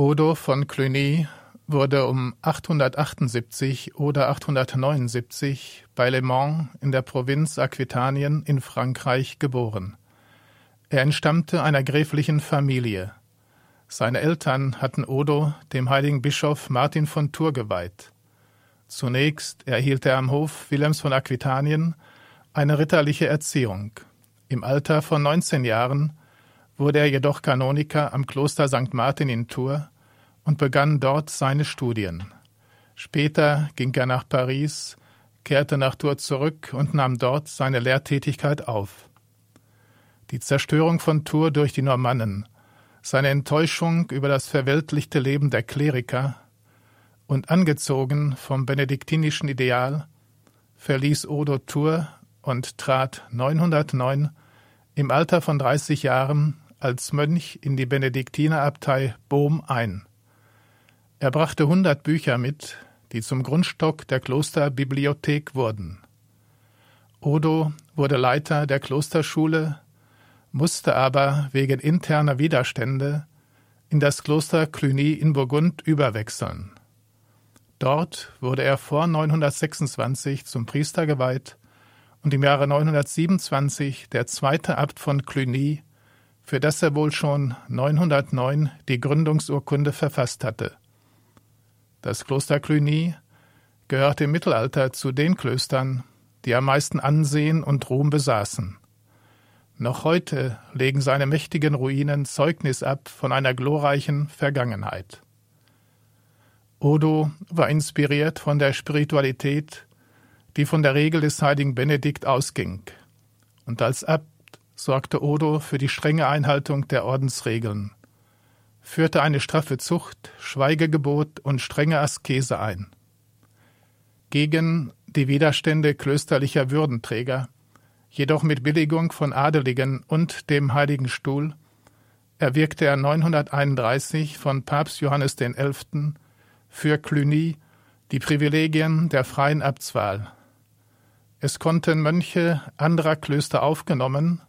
Odo von Cluny wurde um 878 oder 879 bei Le Mans in der Provinz Aquitanien in Frankreich geboren. Er entstammte einer gräflichen Familie. Seine Eltern hatten Odo dem heiligen Bischof Martin von Tours geweiht. Zunächst erhielt er am Hof Wilhelms von Aquitanien eine ritterliche Erziehung. Im Alter von 19 Jahren wurde er jedoch Kanoniker am Kloster St. Martin in Tours und begann dort seine Studien. Später ging er nach Paris, kehrte nach Tours zurück und nahm dort seine Lehrtätigkeit auf. Die Zerstörung von Tours durch die Normannen, seine Enttäuschung über das verweltlichte Leben der Kleriker und angezogen vom benediktinischen Ideal verließ Odo Tours und trat 909 im Alter von 30 Jahren als Mönch in die Benediktinerabtei Bohm ein. Er brachte hundert Bücher mit, die zum Grundstock der Klosterbibliothek wurden. Odo wurde Leiter der Klosterschule, musste aber wegen interner Widerstände in das Kloster Cluny in Burgund überwechseln. Dort wurde er vor 926 zum Priester geweiht und im Jahre 927 der zweite Abt von Cluny, für das er wohl schon 909 die Gründungsurkunde verfasst hatte. Das Kloster Cluny gehörte im Mittelalter zu den Klöstern, die am meisten Ansehen und Ruhm besaßen. Noch heute legen seine mächtigen Ruinen Zeugnis ab von einer glorreichen Vergangenheit. Odo war inspiriert von der Spiritualität, die von der Regel des heiligen Benedikt ausging, und als Abt sorgte Odo für die strenge Einhaltung der Ordensregeln führte eine straffe Zucht, Schweigegebot und strenge Askese ein. Gegen die Widerstände klösterlicher Würdenträger, jedoch mit Billigung von Adeligen und dem Heiligen Stuhl, erwirkte er 931 von Papst Johannes XI. für Cluny die Privilegien der freien Abtswahl. Es konnten Mönche anderer Klöster aufgenommen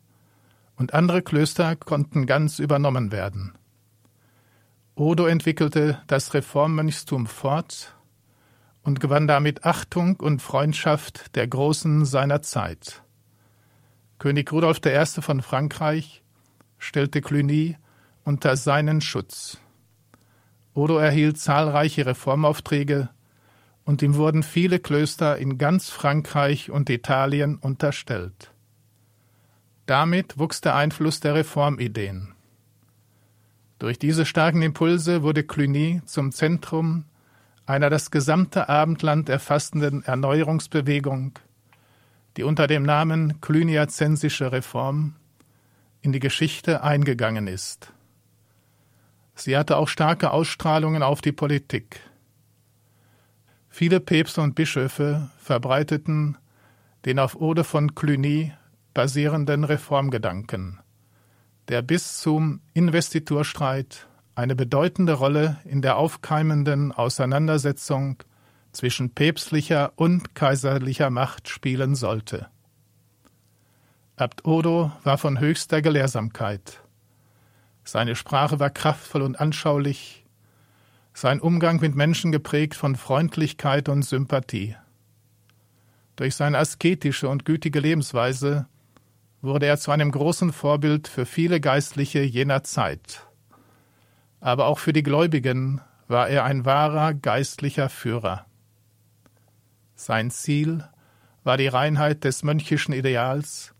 und andere Klöster konnten ganz übernommen werden. Odo entwickelte das Reformmönchstum fort und gewann damit Achtung und Freundschaft der Großen seiner Zeit. König Rudolf I. von Frankreich stellte Cluny unter seinen Schutz. Odo erhielt zahlreiche Reformaufträge und ihm wurden viele Klöster in ganz Frankreich und Italien unterstellt. Damit wuchs der Einfluss der Reformideen. Durch diese starken Impulse wurde Cluny zum Zentrum einer das gesamte Abendland erfassenden Erneuerungsbewegung, die unter dem Namen Cluniazensische Reform in die Geschichte eingegangen ist. Sie hatte auch starke Ausstrahlungen auf die Politik. Viele Päpste und Bischöfe verbreiteten den auf Ode von Cluny basierenden Reformgedanken der bis zum Investiturstreit eine bedeutende Rolle in der aufkeimenden Auseinandersetzung zwischen päpstlicher und kaiserlicher Macht spielen sollte. Abt Odo war von höchster Gelehrsamkeit. Seine Sprache war kraftvoll und anschaulich, sein Umgang mit Menschen geprägt von Freundlichkeit und Sympathie. Durch seine asketische und gütige Lebensweise wurde er zu einem großen Vorbild für viele Geistliche jener Zeit. Aber auch für die Gläubigen war er ein wahrer geistlicher Führer. Sein Ziel war die Reinheit des mönchischen Ideals,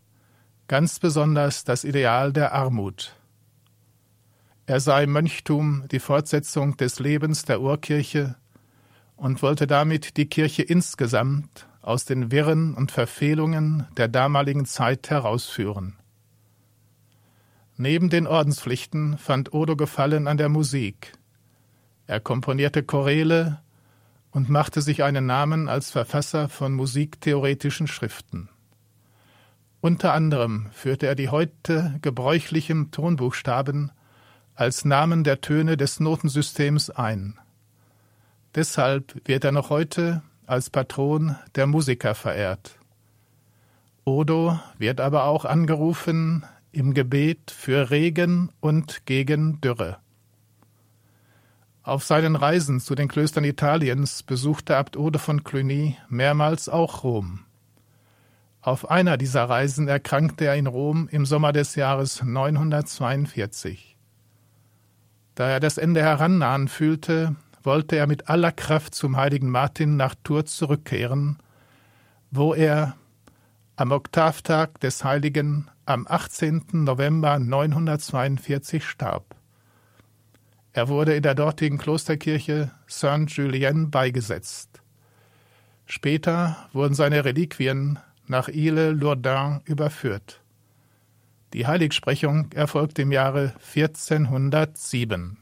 ganz besonders das Ideal der Armut. Er sah im Mönchtum die Fortsetzung des Lebens der Urkirche und wollte damit die Kirche insgesamt aus den Wirren und Verfehlungen der damaligen Zeit herausführen. Neben den Ordenspflichten fand Odo Gefallen an der Musik. Er komponierte Choräle und machte sich einen Namen als Verfasser von musiktheoretischen Schriften. Unter anderem führte er die heute gebräuchlichen Tonbuchstaben als Namen der Töne des Notensystems ein. Deshalb wird er noch heute als Patron der Musiker verehrt. Odo wird aber auch angerufen im Gebet für Regen und gegen Dürre. Auf seinen Reisen zu den Klöstern Italiens besuchte Abt Ode von Cluny mehrmals auch Rom. Auf einer dieser Reisen erkrankte er in Rom im Sommer des Jahres 942. Da er das Ende herannahen fühlte, wollte er mit aller Kraft zum heiligen Martin nach Tours zurückkehren, wo er am Oktavtag des Heiligen am 18. November 942 starb. Er wurde in der dortigen Klosterkirche Saint-Julien beigesetzt. Später wurden seine Reliquien nach Ile-Lourdin überführt. Die Heiligsprechung erfolgte im Jahre 1407.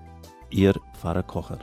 Ihr Pfarrer Kocher.